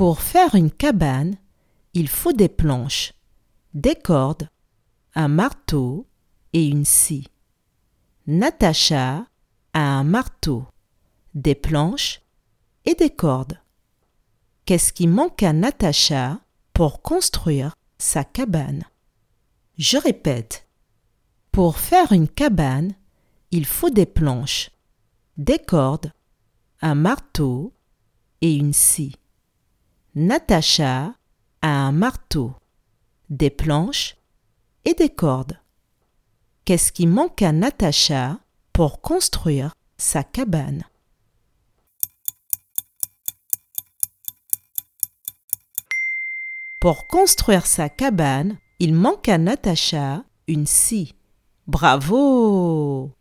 Pour faire une cabane, il faut des planches, des cordes, un marteau et une scie. Natacha a un marteau, des planches et des cordes. Qu'est-ce qui manque à Natacha pour construire sa cabane? Je répète. Pour faire une cabane, il faut des planches, des cordes, un marteau et une scie. Natacha a un marteau, des planches et des cordes. Qu'est-ce qui manque à Natacha pour construire sa cabane? Pour construire sa cabane, il manque à Natacha une scie. Bravo